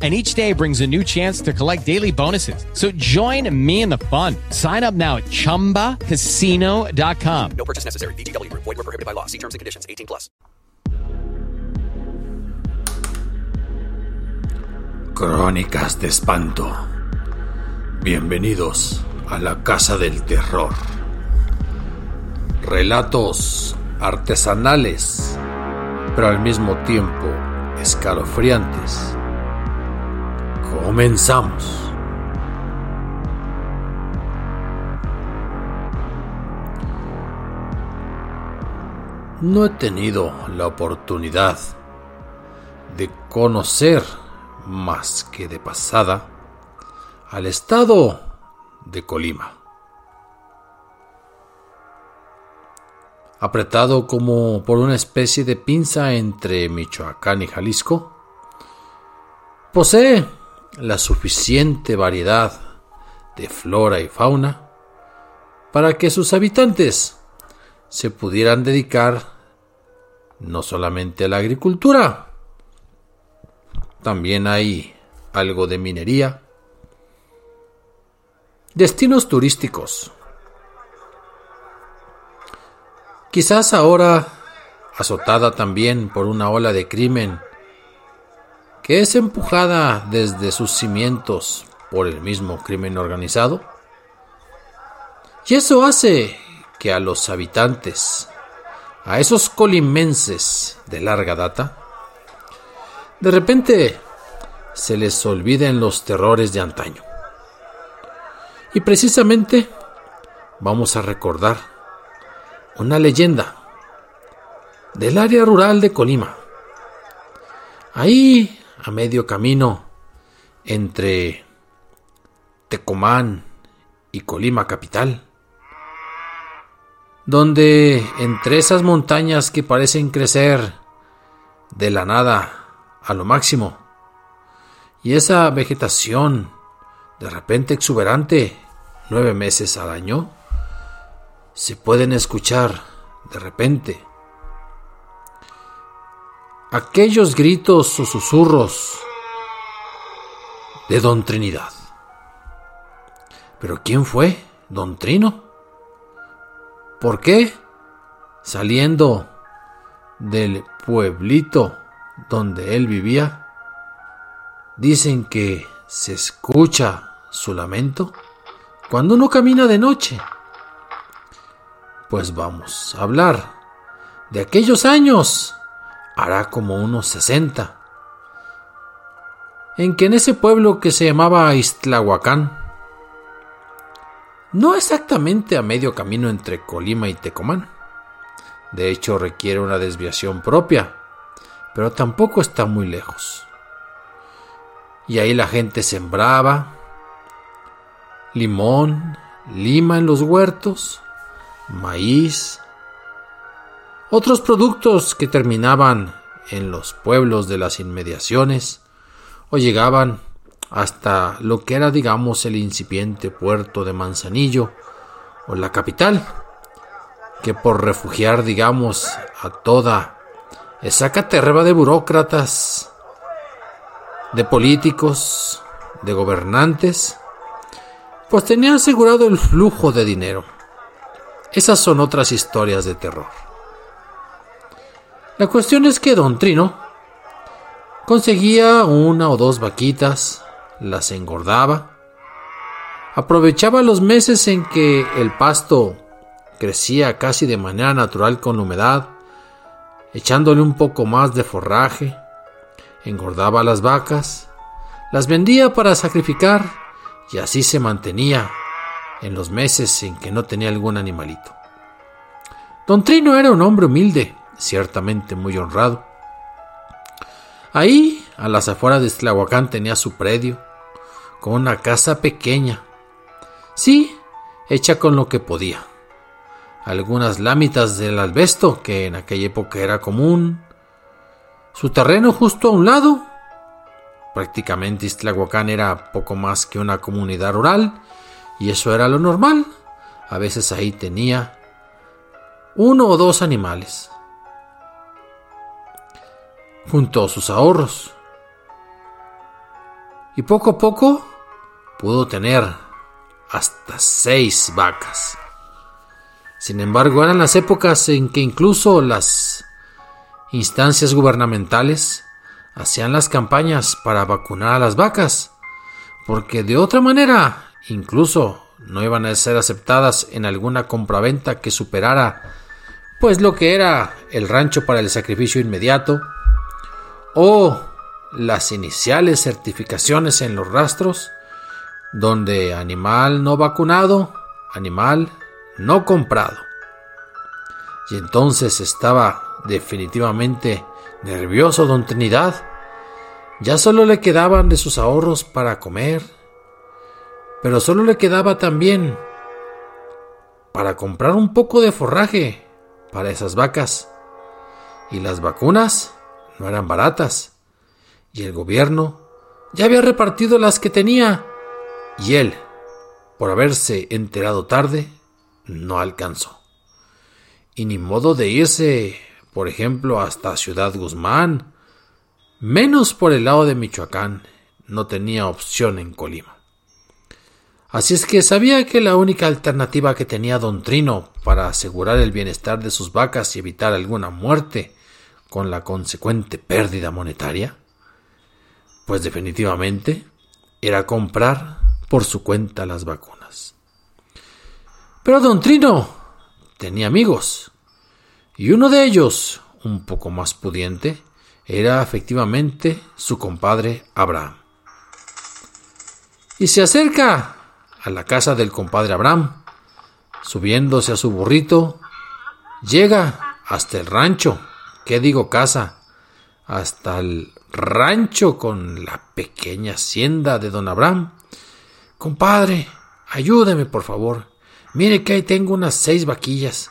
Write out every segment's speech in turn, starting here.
and each day brings a new chance to collect daily bonuses. So join me in the fun. Sign up now at ChumbaCasino.com. No purchase necessary. VGW. Void were prohibited by law. See terms and conditions. 18 plus. Crónicas de espanto. Bienvenidos a la casa del terror. Relatos artesanales, pero al mismo tiempo escalofriantes. Comenzamos. No he tenido la oportunidad de conocer más que de pasada al estado de Colima. Apretado como por una especie de pinza entre Michoacán y Jalisco, posee la suficiente variedad de flora y fauna para que sus habitantes se pudieran dedicar no solamente a la agricultura, también hay algo de minería, destinos turísticos. Quizás ahora azotada también por una ola de crimen que es empujada desde sus cimientos por el mismo crimen organizado. Y eso hace que a los habitantes, a esos colimenses de larga data, de repente se les olviden los terrores de antaño. Y precisamente vamos a recordar una leyenda del área rural de Colima. Ahí, a medio camino entre Tecomán y Colima capital, donde entre esas montañas que parecen crecer de la nada a lo máximo, y esa vegetación de repente exuberante nueve meses al año, se pueden escuchar de repente aquellos gritos o susurros de Don Trinidad. ¿Pero quién fue Don Trino? ¿Por qué? Saliendo del pueblito donde él vivía, dicen que se escucha su lamento cuando uno camina de noche. Pues vamos a hablar de aquellos años, hará como unos sesenta, en que en ese pueblo que se llamaba Istlahuacán, no exactamente a medio camino entre Colima y Tecomán. De hecho, requiere una desviación propia, pero tampoco está muy lejos. Y ahí la gente sembraba limón, lima en los huertos, maíz, otros productos que terminaban en los pueblos de las inmediaciones o llegaban hasta lo que era, digamos, el incipiente puerto de Manzanillo o la capital, que por refugiar, digamos, a toda esa caterva de burócratas, de políticos, de gobernantes, pues tenía asegurado el flujo de dinero. Esas son otras historias de terror. La cuestión es que don Trino conseguía una o dos vaquitas, las engordaba, aprovechaba los meses en que el pasto crecía casi de manera natural con humedad, echándole un poco más de forraje, engordaba las vacas, las vendía para sacrificar y así se mantenía en los meses en que no tenía algún animalito. Don Trino era un hombre humilde, ciertamente muy honrado. Ahí, a las afueras de Tlahuacán, tenía su predio, con una casa pequeña. Sí, hecha con lo que podía. Algunas lámitas del albesto, que en aquella época era común. Su terreno justo a un lado. Prácticamente Iztlahuacán era poco más que una comunidad rural, y eso era lo normal. A veces ahí tenía uno o dos animales, junto a sus ahorros. Y poco a poco pudo tener hasta seis vacas. Sin embargo, eran las épocas en que incluso las instancias gubernamentales hacían las campañas para vacunar a las vacas, porque de otra manera incluso no iban a ser aceptadas en alguna compraventa que superara pues lo que era el rancho para el sacrificio inmediato, o las iniciales certificaciones en los rastros, donde animal no vacunado, animal no comprado. Y entonces estaba definitivamente nervioso don Trinidad. Ya solo le quedaban de sus ahorros para comer, pero solo le quedaba también para comprar un poco de forraje para esas vacas. Y las vacunas no eran baratas. Y el gobierno ya había repartido las que tenía. Y él, por haberse enterado tarde, no alcanzó. Y ni modo de irse, por ejemplo, hasta Ciudad Guzmán, menos por el lado de Michoacán, no tenía opción en Colima. Así es que sabía que la única alternativa que tenía don Trino para asegurar el bienestar de sus vacas y evitar alguna muerte con la consecuente pérdida monetaria, pues definitivamente era comprar por su cuenta las vacunas. Pero don Trino tenía amigos, y uno de ellos, un poco más pudiente, era efectivamente su compadre Abraham. Y se acerca a la casa del compadre Abraham. Subiéndose a su burrito, llega hasta el rancho, ¿qué digo casa? Hasta el rancho con la pequeña hacienda de don Abraham. Compadre, ayúdeme por favor. Mire que ahí tengo unas seis vaquillas.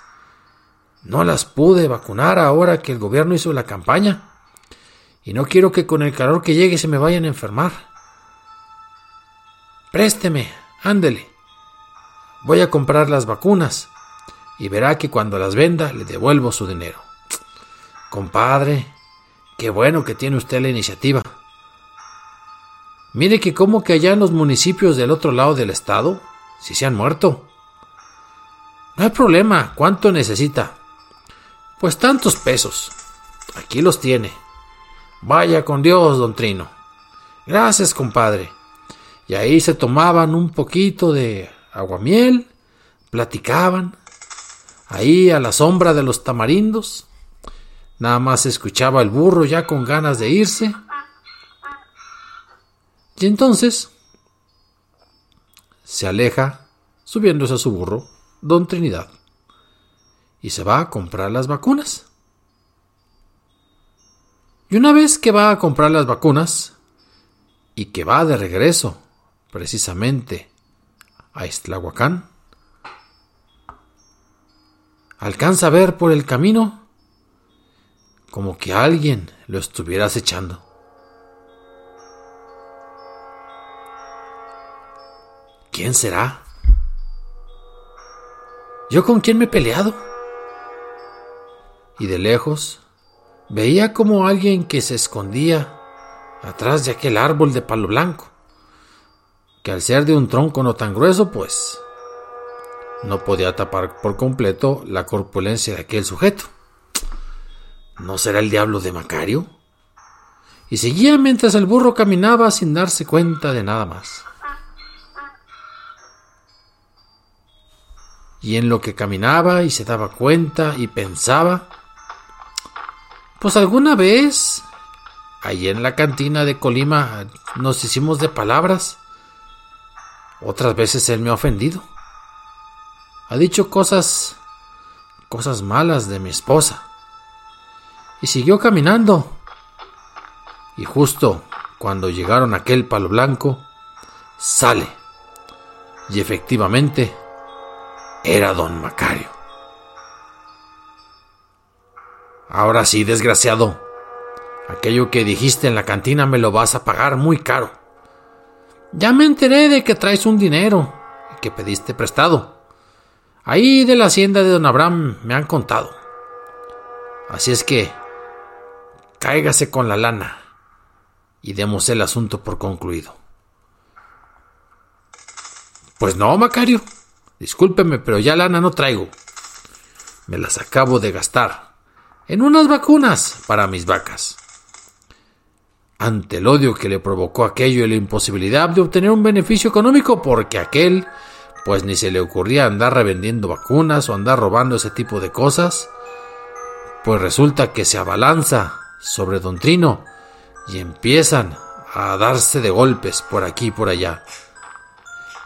No las pude vacunar ahora que el gobierno hizo la campaña. Y no quiero que con el calor que llegue se me vayan a enfermar. Présteme, Ándele. Voy a comprar las vacunas y verá que cuando las venda le devuelvo su dinero. Compadre, qué bueno que tiene usted la iniciativa. Mire que como que allá en los municipios del otro lado del estado, si se han muerto. No hay problema, ¿cuánto necesita? Pues tantos pesos. Aquí los tiene. Vaya con Dios, don Trino. Gracias, compadre. Y ahí se tomaban un poquito de aguamiel, platicaban, ahí a la sombra de los tamarindos. Nada más escuchaba el burro ya con ganas de irse. Y entonces se aleja, subiéndose a su burro, don Trinidad, y se va a comprar las vacunas. Y una vez que va a comprar las vacunas, y que va de regreso precisamente a Estlahuacán, alcanza a ver por el camino como que alguien lo estuviera acechando. ¿Quién será? ¿Yo con quién me he peleado? Y de lejos veía como alguien que se escondía atrás de aquel árbol de palo blanco que al ser de un tronco no tan grueso, pues no podía tapar por completo la corpulencia de aquel sujeto. ¿No será el diablo de Macario? Y seguía mientras el burro caminaba sin darse cuenta de nada más. Y en lo que caminaba y se daba cuenta y pensaba, Pues alguna vez, allí en la cantina de Colima, nos hicimos de palabras. Otras veces él me ha ofendido. Ha dicho cosas, cosas malas de mi esposa. Y siguió caminando. Y justo cuando llegaron a aquel palo blanco, sale. Y efectivamente, era don Macario. Ahora sí, desgraciado. Aquello que dijiste en la cantina me lo vas a pagar muy caro. Ya me enteré de que traes un dinero que pediste prestado. Ahí de la hacienda de don Abraham me han contado. Así es que cáigase con la lana y demos el asunto por concluido. Pues no, Macario. Discúlpeme, pero ya lana no traigo. Me las acabo de gastar en unas vacunas para mis vacas. Ante el odio que le provocó aquello y la imposibilidad de obtener un beneficio económico porque aquel, pues ni se le ocurría andar revendiendo vacunas o andar robando ese tipo de cosas, pues resulta que se abalanza sobre Don Trino y empiezan a darse de golpes por aquí y por allá.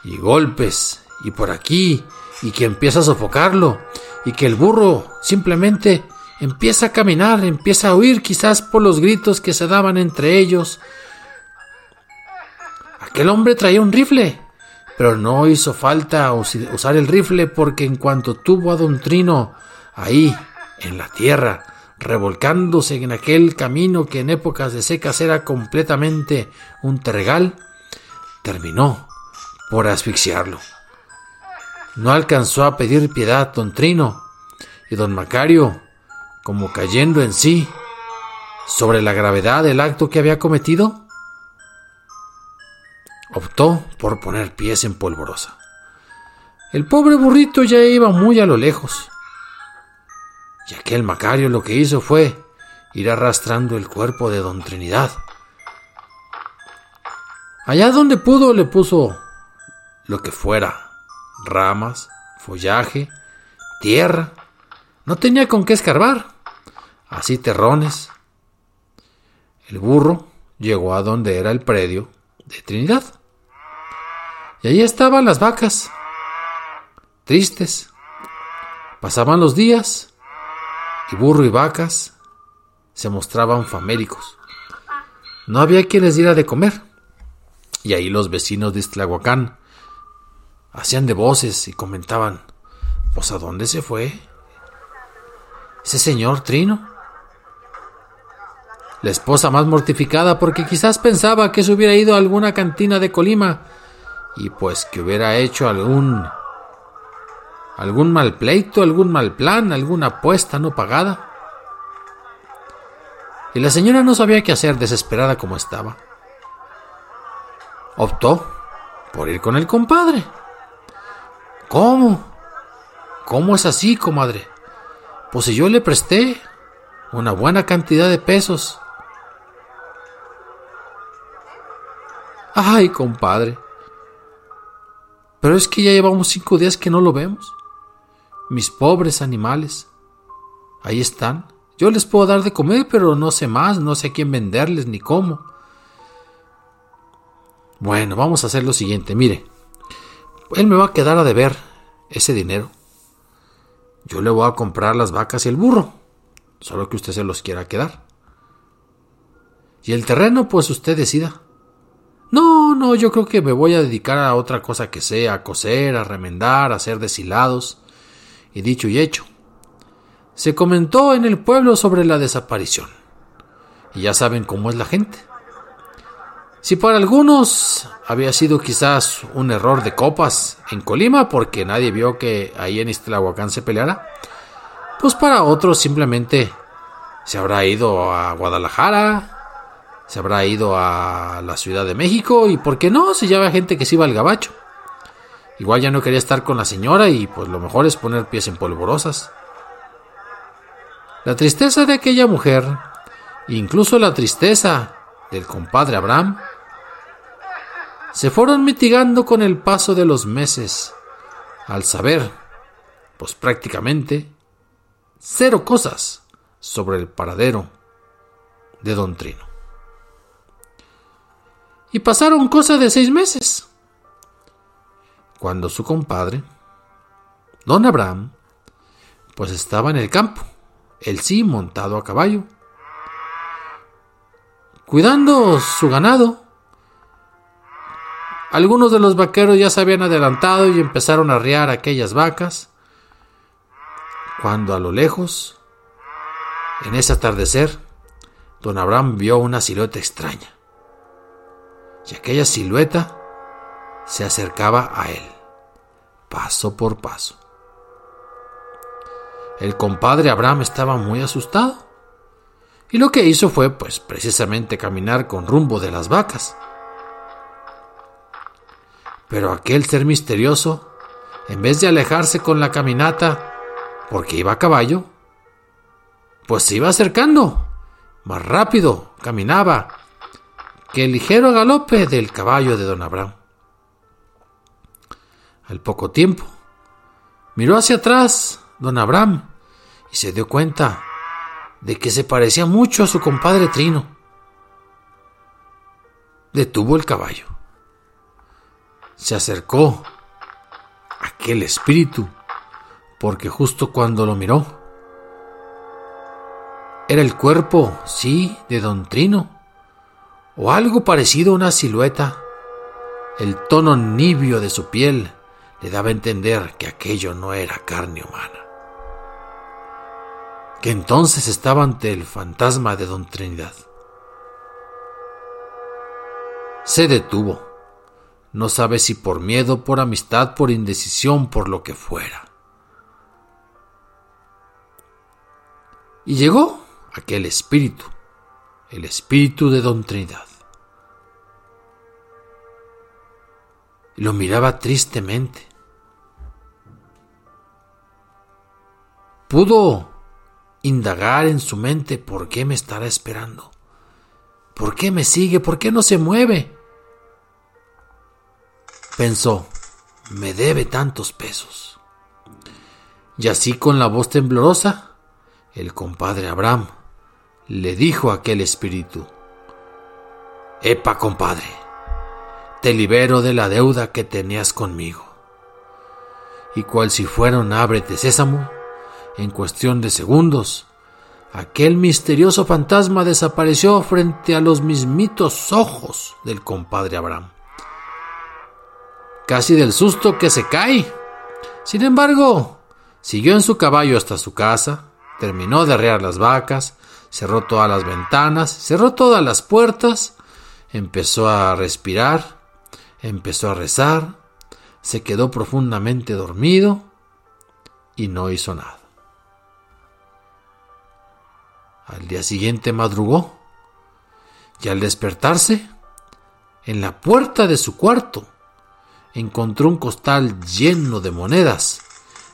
Y golpes y por aquí y que empieza a sofocarlo y que el burro simplemente empieza a caminar, empieza a huir quizás por los gritos que se daban entre ellos. Aquel hombre traía un rifle, pero no hizo falta usar el rifle porque en cuanto tuvo a Don Trino ahí, en la tierra, revolcándose en aquel camino que en épocas de secas era completamente un tergal, terminó por asfixiarlo. No alcanzó a pedir piedad don Trino, y don Macario, como cayendo en sí sobre la gravedad del acto que había cometido, optó por poner pies en polvorosa. El pobre burrito ya iba muy a lo lejos, y aquel Macario lo que hizo fue ir arrastrando el cuerpo de don Trinidad. Allá donde pudo le puso lo que fuera, ramas, follaje, tierra. No tenía con qué escarbar, así terrones. El burro llegó a donde era el predio de Trinidad. Y allí estaban las vacas, tristes. Pasaban los días y burro y vacas se mostraban famélicos. No había quien les diera de comer. Y ahí los vecinos de Istlahuacán hacían de voces y comentaban, pues a dónde se fue ese señor Trino. La esposa más mortificada porque quizás pensaba que se hubiera ido a alguna cantina de Colima y pues que hubiera hecho algún algún mal pleito, algún mal plan, alguna apuesta no pagada. Y la señora no sabía qué hacer, desesperada como estaba. Optó por ir con el compadre. ¿Cómo? ¿Cómo es así, comadre? Pues si yo le presté una buena cantidad de pesos. Ay, compadre. Pero es que ya llevamos cinco días que no lo vemos mis pobres animales. Ahí están. Yo les puedo dar de comer, pero no sé más, no sé a quién venderles ni cómo. Bueno, vamos a hacer lo siguiente, mire. Él me va a quedar a deber ese dinero. Yo le voy a comprar las vacas y el burro, solo que usted se los quiera quedar. Y el terreno, pues usted decida. No, no, yo creo que me voy a dedicar a otra cosa que sea, a coser, a remendar, a hacer deshilados y dicho y hecho. Se comentó en el pueblo sobre la desaparición. Y ya saben cómo es la gente. Si para algunos había sido quizás un error de copas en Colima porque nadie vio que ahí en Istlahuacán se peleara, pues para otros simplemente se habrá ido a Guadalajara, se habrá ido a la Ciudad de México y por qué no, si ya había gente que se iba al gabacho. Igual ya no quería estar con la señora y pues lo mejor es poner pies en polvorosas. La tristeza de aquella mujer, incluso la tristeza del compadre Abraham, se fueron mitigando con el paso de los meses, al saber, pues prácticamente, cero cosas sobre el paradero de don Trino. Y pasaron cosa de seis meses, cuando su compadre, don Abraham, pues estaba en el campo, él sí montado a caballo, cuidando su ganado. Algunos de los vaqueros ya se habían adelantado y empezaron a arriar aquellas vacas, cuando a lo lejos, en ese atardecer, don Abraham vio una silueta extraña y aquella silueta se acercaba a él, paso por paso. El compadre Abraham estaba muy asustado y lo que hizo fue pues precisamente caminar con rumbo de las vacas. Pero aquel ser misterioso, en vez de alejarse con la caminata porque iba a caballo, pues se iba acercando, más rápido, caminaba que el ligero galope del caballo de don Abraham. Al poco tiempo, miró hacia atrás don Abraham y se dio cuenta de que se parecía mucho a su compadre Trino. Detuvo el caballo. Se acercó aquel espíritu, porque justo cuando lo miró, era el cuerpo, sí, de don Trino o algo parecido a una silueta. El tono nibio de su piel le daba a entender que aquello no era carne humana. Que entonces estaba ante el fantasma de Don Trinidad. Se detuvo. No sabe si por miedo, por amistad, por indecisión, por lo que fuera. Y llegó aquel espíritu el espíritu de Don Trinidad. lo miraba tristemente. Pudo indagar en su mente por qué me estará esperando. ¿Por qué me sigue? ¿Por qué no se mueve? Pensó, me debe tantos pesos. Y así con la voz temblorosa, el compadre Abraham le dijo a aquel espíritu, Epa, compadre, te libero de la deuda que tenías conmigo. Y cual si fuera un ábrete sésamo, en cuestión de segundos, aquel misterioso fantasma desapareció frente a los mismitos ojos del compadre Abraham. Casi del susto que se cae. Sin embargo, siguió en su caballo hasta su casa, terminó de arrear las vacas, cerró todas las ventanas, cerró todas las puertas, empezó a respirar, empezó a rezar, se quedó profundamente dormido y no hizo nada. Al día siguiente madrugó y al despertarse, en la puerta de su cuarto, encontró un costal lleno de monedas,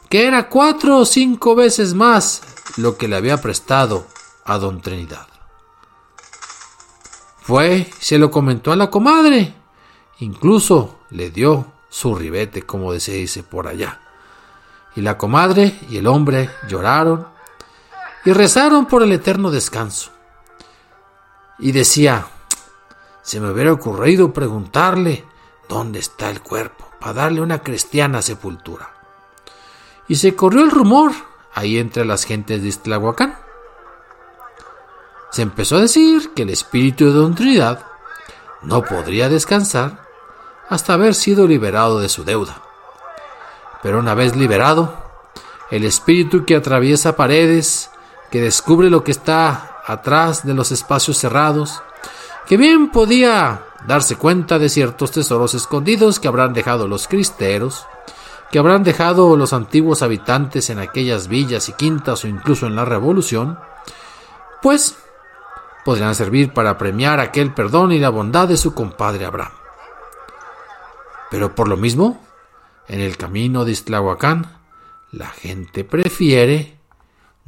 que era cuatro o cinco veces más lo que le había prestado a don Trinidad. Fue, se lo comentó a la comadre, incluso le dio su ribete, como se dice por allá. Y la comadre y el hombre lloraron y rezaron por el eterno descanso. Y decía, se me hubiera ocurrido preguntarle dónde está el cuerpo, para darle una cristiana sepultura. Y se corrió el rumor ahí entre las gentes de Istlahuacán se empezó a decir que el espíritu de Don Trinidad no podría descansar hasta haber sido liberado de su deuda. Pero una vez liberado, el espíritu que atraviesa paredes, que descubre lo que está atrás de los espacios cerrados, que bien podía darse cuenta de ciertos tesoros escondidos que habrán dejado los cristeros, que habrán dejado los antiguos habitantes en aquellas villas y quintas o incluso en la revolución, pues podrían servir para premiar aquel perdón y la bondad de su compadre Abraham. Pero por lo mismo, en el camino de Istlahuacán, la gente prefiere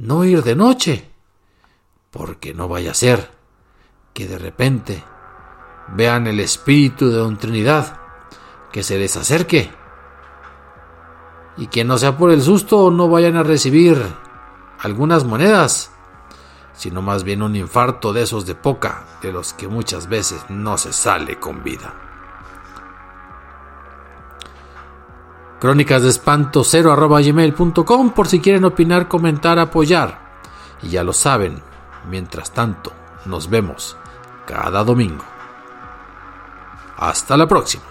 no ir de noche, porque no vaya a ser que de repente vean el espíritu de Don Trinidad que se les acerque y que no sea por el susto no vayan a recibir algunas monedas sino más bien un infarto de esos de poca, de los que muchas veces no se sale con vida. Crónicas de espanto 0 gmail.com por si quieren opinar, comentar, apoyar. Y ya lo saben, mientras tanto, nos vemos cada domingo. Hasta la próxima.